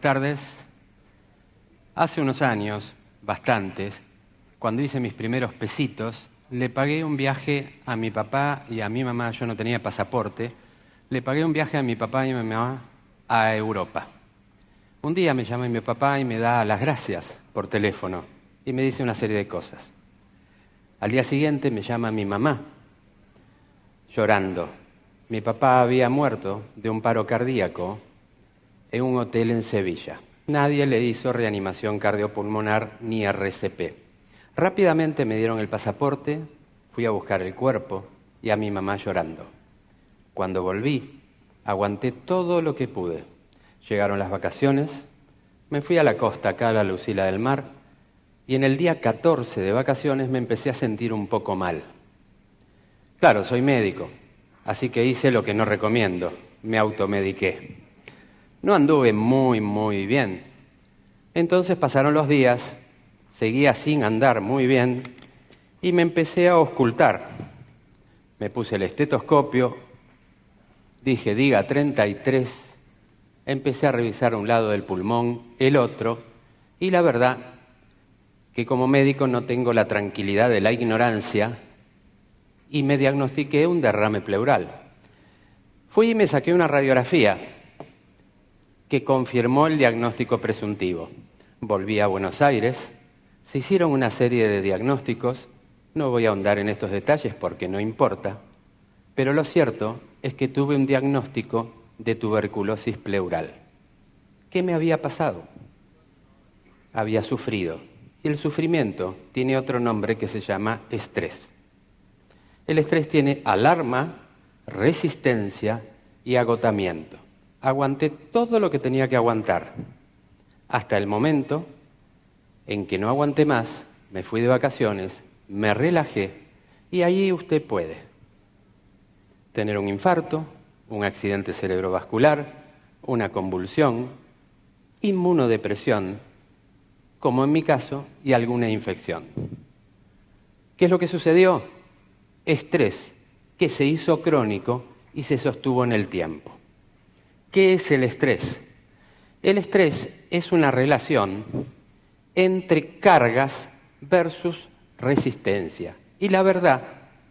tardes. Hace unos años, bastantes, cuando hice mis primeros pesitos, le pagué un viaje a mi papá y a mi mamá, yo no tenía pasaporte, le pagué un viaje a mi papá y a mi mamá a Europa. Un día me llama mi papá y me da las gracias por teléfono y me dice una serie de cosas. Al día siguiente me llama mi mamá, llorando. Mi papá había muerto de un paro cardíaco en un hotel en Sevilla. Nadie le hizo reanimación cardiopulmonar ni RCP. Rápidamente me dieron el pasaporte, fui a buscar el cuerpo y a mi mamá llorando. Cuando volví, aguanté todo lo que pude. Llegaron las vacaciones, me fui a la costa, acá a la Lucila del Mar, y en el día 14 de vacaciones me empecé a sentir un poco mal. Claro, soy médico, así que hice lo que no recomiendo, me automediqué. No anduve muy, muy bien. Entonces pasaron los días, seguía sin andar muy bien y me empecé a auscultar. Me puse el estetoscopio, dije, diga 33, empecé a revisar un lado del pulmón, el otro, y la verdad que como médico no tengo la tranquilidad de la ignorancia y me diagnostiqué un derrame pleural. Fui y me saqué una radiografía que confirmó el diagnóstico presuntivo. Volví a Buenos Aires, se hicieron una serie de diagnósticos, no voy a ahondar en estos detalles porque no importa, pero lo cierto es que tuve un diagnóstico de tuberculosis pleural. ¿Qué me había pasado? Había sufrido. Y el sufrimiento tiene otro nombre que se llama estrés. El estrés tiene alarma, resistencia y agotamiento aguanté todo lo que tenía que aguantar, hasta el momento en que no aguanté más, me fui de vacaciones, me relajé y ahí usted puede tener un infarto, un accidente cerebrovascular, una convulsión, inmunodepresión, como en mi caso, y alguna infección. ¿Qué es lo que sucedió? Estrés que se hizo crónico y se sostuvo en el tiempo. ¿Qué es el estrés? El estrés es una relación entre cargas versus resistencia. Y la verdad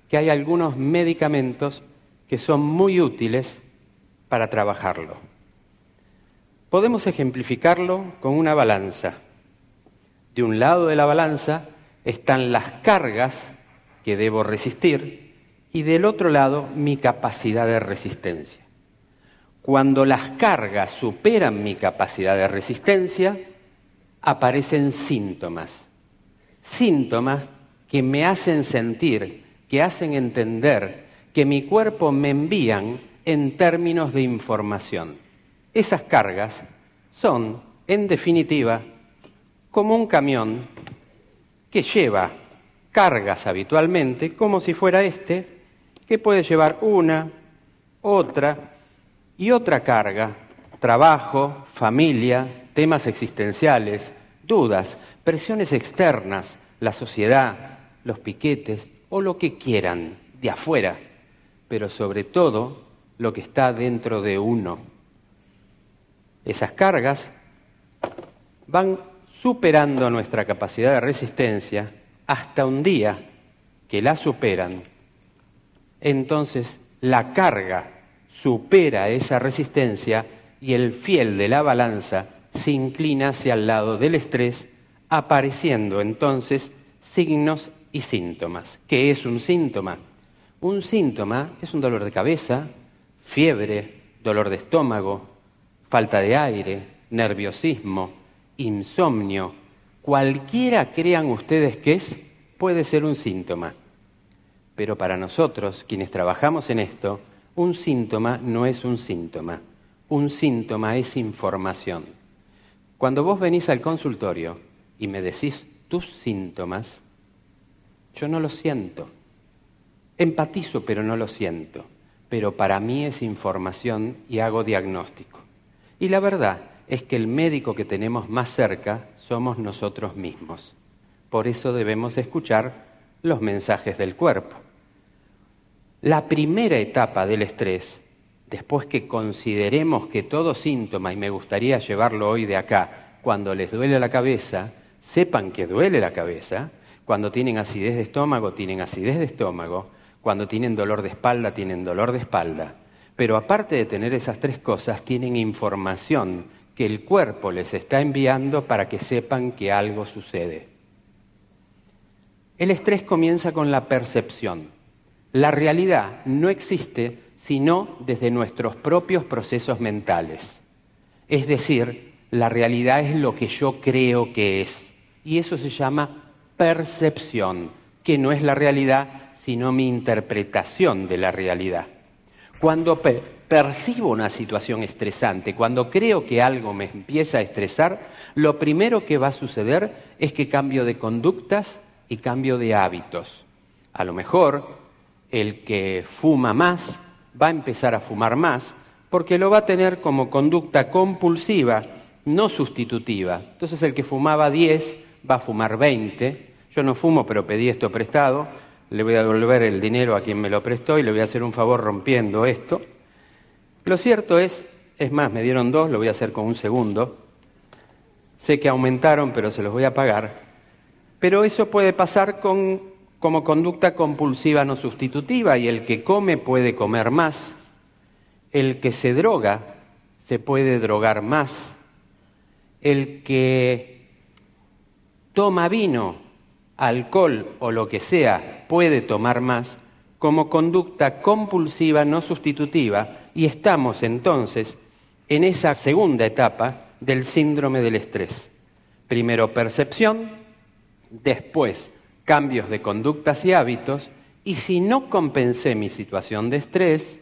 que hay algunos medicamentos que son muy útiles para trabajarlo. Podemos ejemplificarlo con una balanza. De un lado de la balanza están las cargas que debo resistir y del otro lado mi capacidad de resistencia. Cuando las cargas superan mi capacidad de resistencia, aparecen síntomas. Síntomas que me hacen sentir, que hacen entender, que mi cuerpo me envían en términos de información. Esas cargas son, en definitiva, como un camión que lleva cargas habitualmente, como si fuera este, que puede llevar una, otra, y otra carga, trabajo, familia, temas existenciales, dudas, presiones externas, la sociedad, los piquetes o lo que quieran de afuera, pero sobre todo lo que está dentro de uno. Esas cargas van superando nuestra capacidad de resistencia hasta un día que la superan, entonces la carga supera esa resistencia y el fiel de la balanza se inclina hacia el lado del estrés, apareciendo entonces signos y síntomas. ¿Qué es un síntoma? Un síntoma es un dolor de cabeza, fiebre, dolor de estómago, falta de aire, nerviosismo, insomnio, cualquiera crean ustedes que es, puede ser un síntoma. Pero para nosotros, quienes trabajamos en esto, un síntoma no es un síntoma, un síntoma es información. Cuando vos venís al consultorio y me decís tus síntomas, yo no lo siento. Empatizo, pero no lo siento. Pero para mí es información y hago diagnóstico. Y la verdad es que el médico que tenemos más cerca somos nosotros mismos. Por eso debemos escuchar los mensajes del cuerpo. La primera etapa del estrés después que consideremos que todo síntoma, y me gustaría llevarlo hoy de acá, cuando les duele la cabeza, sepan que duele la cabeza, cuando tienen acidez de estómago, tienen acidez de estómago, cuando tienen dolor de espalda, tienen dolor de espalda. Pero aparte de tener esas tres cosas, tienen información que el cuerpo les está enviando para que sepan que algo sucede. El estrés comienza con la percepción. La realidad no existe sino desde nuestros propios procesos mentales. Es decir, la realidad es lo que yo creo que es. Y eso se llama percepción, que no es la realidad, sino mi interpretación de la realidad. Cuando percibo una situación estresante, cuando creo que algo me empieza a estresar, lo primero que va a suceder es que cambio de conductas y cambio de hábitos. A lo mejor el que fuma más va a empezar a fumar más porque lo va a tener como conducta compulsiva, no sustitutiva. Entonces el que fumaba 10 va a fumar 20 yo no fumo, pero pedí esto prestado, le voy a devolver el dinero a quien me lo prestó y le voy a hacer un favor rompiendo esto. Lo cierto es, es más, me dieron dos, lo voy a hacer con un segundo. Sé que aumentaron, pero se los voy a pagar. Pero eso puede pasar con, como conducta compulsiva no sustitutiva y el que come puede comer más. El que se droga se puede drogar más. El que toma vino alcohol o lo que sea puede tomar más como conducta compulsiva no sustitutiva y estamos entonces en esa segunda etapa del síndrome del estrés. Primero percepción, después cambios de conductas y hábitos y si no compensé mi situación de estrés,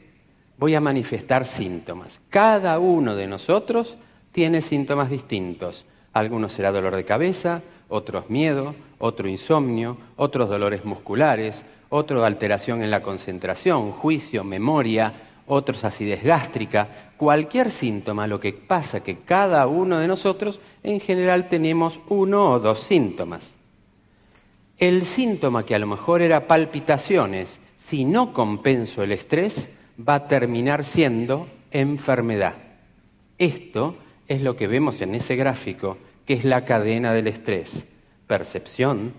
voy a manifestar síntomas. Cada uno de nosotros tiene síntomas distintos. Algunos será dolor de cabeza, otros miedo, otro insomnio, otros dolores musculares, otra alteración en la concentración, juicio, memoria, otros acidez gástrica, cualquier síntoma, lo que pasa que cada uno de nosotros en general tenemos uno o dos síntomas. El síntoma que a lo mejor era palpitaciones, si no compenso el estrés, va a terminar siendo enfermedad. Esto es lo que vemos en ese gráfico que es la cadena del estrés. Percepción,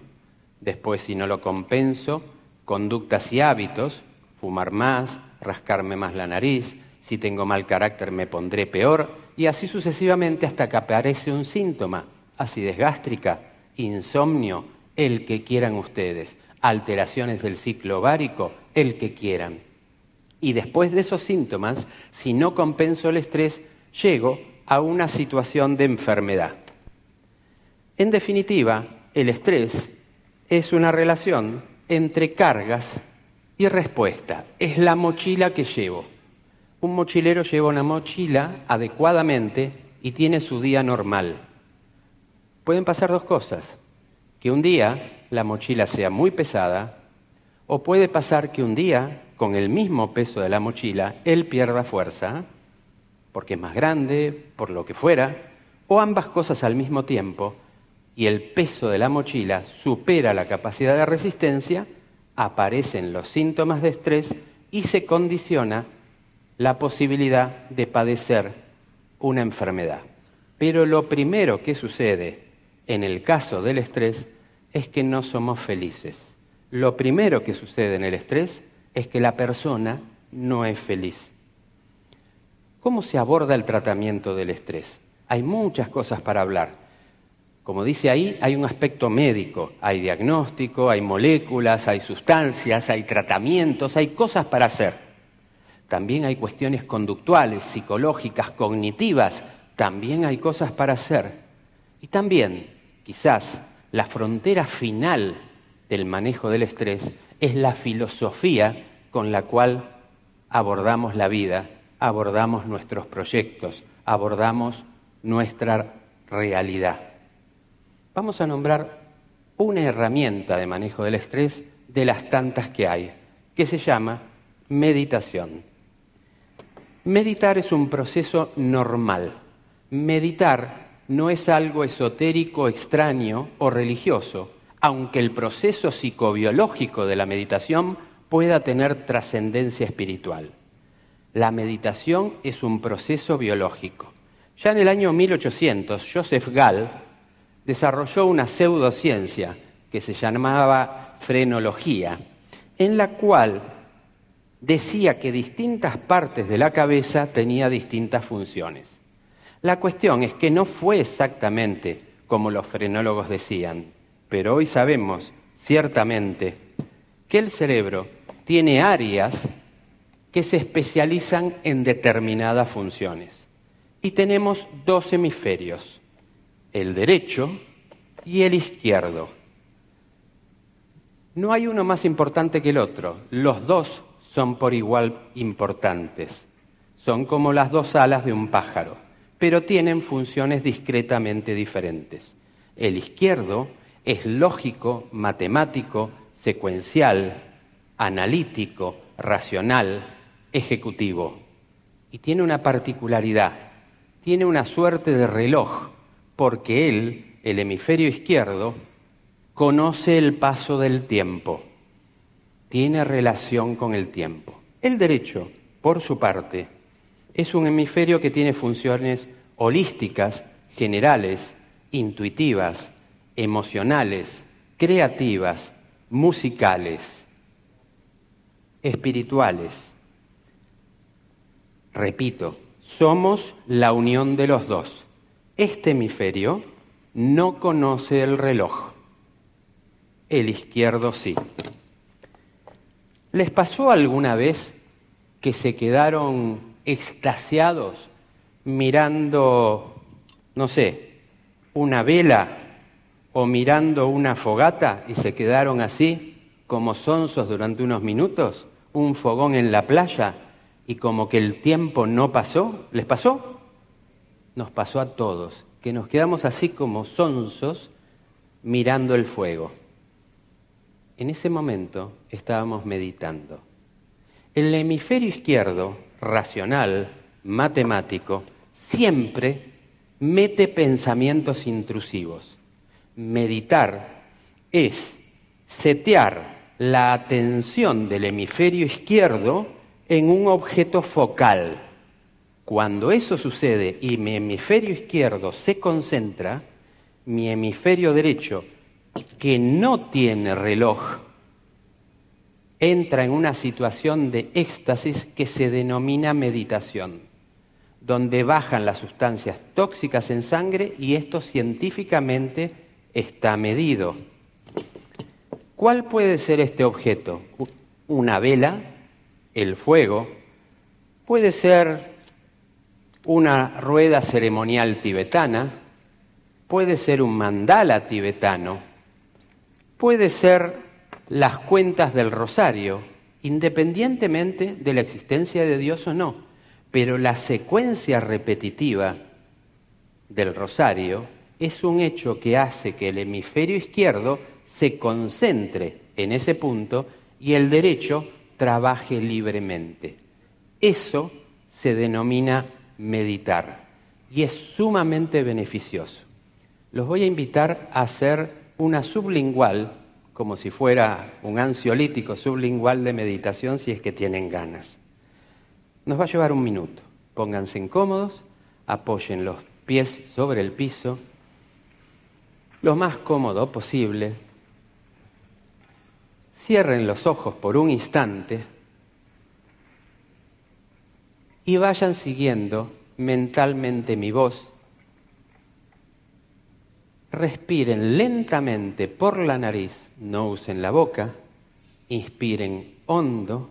después si no lo compenso, conductas y hábitos, fumar más, rascarme más la nariz, si tengo mal carácter me pondré peor, y así sucesivamente hasta que aparece un síntoma, acidez gástrica, insomnio, el que quieran ustedes, alteraciones del ciclo ovárico, el que quieran. Y después de esos síntomas, si no compenso el estrés, llego a una situación de enfermedad. En definitiva, el estrés es una relación entre cargas y respuesta. Es la mochila que llevo. Un mochilero lleva una mochila adecuadamente y tiene su día normal. Pueden pasar dos cosas. Que un día la mochila sea muy pesada o puede pasar que un día, con el mismo peso de la mochila, él pierda fuerza, porque es más grande, por lo que fuera, o ambas cosas al mismo tiempo y el peso de la mochila supera la capacidad de resistencia, aparecen los síntomas de estrés y se condiciona la posibilidad de padecer una enfermedad. Pero lo primero que sucede en el caso del estrés es que no somos felices. Lo primero que sucede en el estrés es que la persona no es feliz. ¿Cómo se aborda el tratamiento del estrés? Hay muchas cosas para hablar. Como dice ahí, hay un aspecto médico, hay diagnóstico, hay moléculas, hay sustancias, hay tratamientos, hay cosas para hacer. También hay cuestiones conductuales, psicológicas, cognitivas, también hay cosas para hacer. Y también, quizás, la frontera final del manejo del estrés es la filosofía con la cual abordamos la vida, abordamos nuestros proyectos, abordamos nuestra realidad vamos a nombrar una herramienta de manejo del estrés de las tantas que hay, que se llama meditación. Meditar es un proceso normal. Meditar no es algo esotérico, extraño o religioso, aunque el proceso psicobiológico de la meditación pueda tener trascendencia espiritual. La meditación es un proceso biológico. Ya en el año 1800, Joseph Gall desarrolló una pseudociencia que se llamaba frenología, en la cual decía que distintas partes de la cabeza tenía distintas funciones. La cuestión es que no fue exactamente como los frenólogos decían, pero hoy sabemos ciertamente que el cerebro tiene áreas que se especializan en determinadas funciones. Y tenemos dos hemisferios, el derecho y el izquierdo. No hay uno más importante que el otro, los dos son por igual importantes. Son como las dos alas de un pájaro, pero tienen funciones discretamente diferentes. El izquierdo es lógico, matemático, secuencial, analítico, racional, ejecutivo. Y tiene una particularidad, tiene una suerte de reloj, porque él, el hemisferio izquierdo, conoce el paso del tiempo tiene relación con el tiempo. El derecho, por su parte, es un hemisferio que tiene funciones holísticas, generales, intuitivas, emocionales, creativas, musicales, espirituales. Repito, somos la unión de los dos. Este hemisferio no conoce el reloj, el izquierdo sí. ¿Les pasó alguna vez que se quedaron extasiados mirando, no sé, una vela o mirando una fogata y se quedaron así como sonsos durante unos minutos? ¿Un fogón en la playa y como que el tiempo no pasó? ¿Les pasó? Nos pasó a todos, que nos quedamos así como sonsos mirando el fuego. En ese momento estábamos meditando. El hemisferio izquierdo, racional, matemático, siempre mete pensamientos intrusivos. Meditar es setear la atención del hemisferio izquierdo en un objeto focal. Cuando eso sucede y mi hemisferio izquierdo se concentra, mi hemisferio derecho que no tiene reloj entra en una situación de éxtasis que se denomina meditación, donde bajan las sustancias tóxicas en sangre y esto científicamente está medido. ¿Cuál puede ser este objeto? Una vela, el fuego, puede ser una rueda ceremonial tibetana, puede ser un mandala tibetano, puede ser las cuentas del rosario, independientemente de la existencia de Dios o no, pero la secuencia repetitiva del rosario es un hecho que hace que el hemisferio izquierdo se concentre en ese punto y el derecho trabaje libremente. Eso se denomina meditar y es sumamente beneficioso. Los voy a invitar a hacer una sublingual, como si fuera un ansiolítico sublingual de meditación, si es que tienen ganas. Nos va a llevar un minuto. Pónganse incómodos, apoyen los pies sobre el piso, lo más cómodo posible. Cierren los ojos por un instante y vayan siguiendo mentalmente mi voz Respiren lentamente por la nariz, no usen la boca. Inspiren hondo,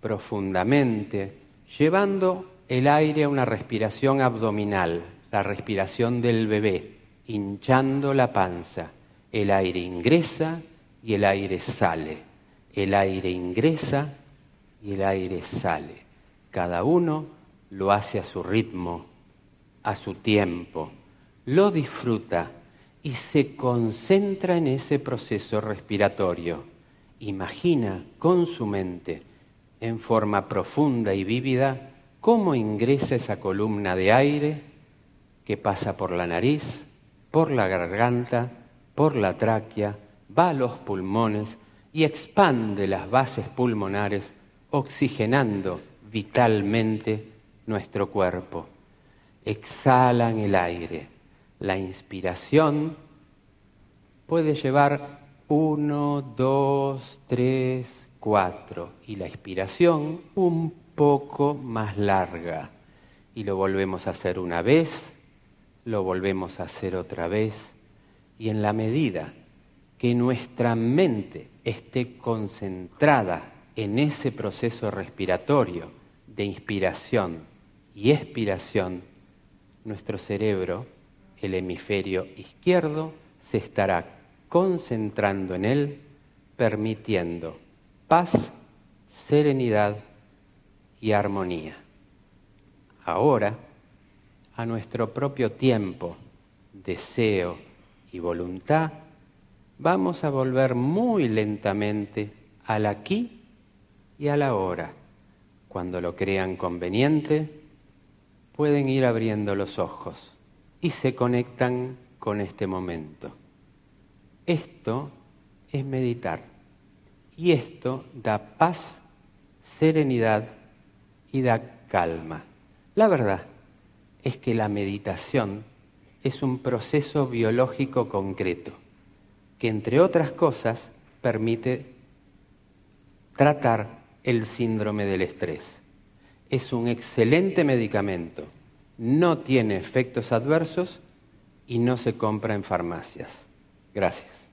profundamente, llevando el aire a una respiración abdominal, la respiración del bebé, hinchando la panza. El aire ingresa y el aire sale. El aire ingresa y el aire sale. Cada uno lo hace a su ritmo, a su tiempo lo disfruta y se concentra en ese proceso respiratorio. Imagina con su mente, en forma profunda y vívida, cómo ingresa esa columna de aire que pasa por la nariz, por la garganta, por la tráquea, va a los pulmones y expande las bases pulmonares, oxigenando vitalmente nuestro cuerpo. Exhalan el aire. La inspiración puede llevar uno, dos, tres, cuatro. Y la expiración un poco más larga. Y lo volvemos a hacer una vez, lo volvemos a hacer otra vez. Y en la medida que nuestra mente esté concentrada en ese proceso respiratorio de inspiración y expiración, nuestro cerebro, el hemisferio izquierdo, se estará concentrando en él, permitiendo paz, serenidad y armonía. Ahora, a nuestro propio tiempo, deseo y voluntad, vamos a volver muy lentamente al aquí y a la hora. Cuando lo crean conveniente, pueden ir abriendo los ojos y se conectan con este momento. Esto es meditar y esto da paz, serenidad y da calma. La verdad es que la meditación es un proceso biológico concreto que, entre otras cosas, permite tratar el síndrome del estrés. Es un excelente medicamento, no tiene efectos adversos y no se compra en farmacias. Gracias.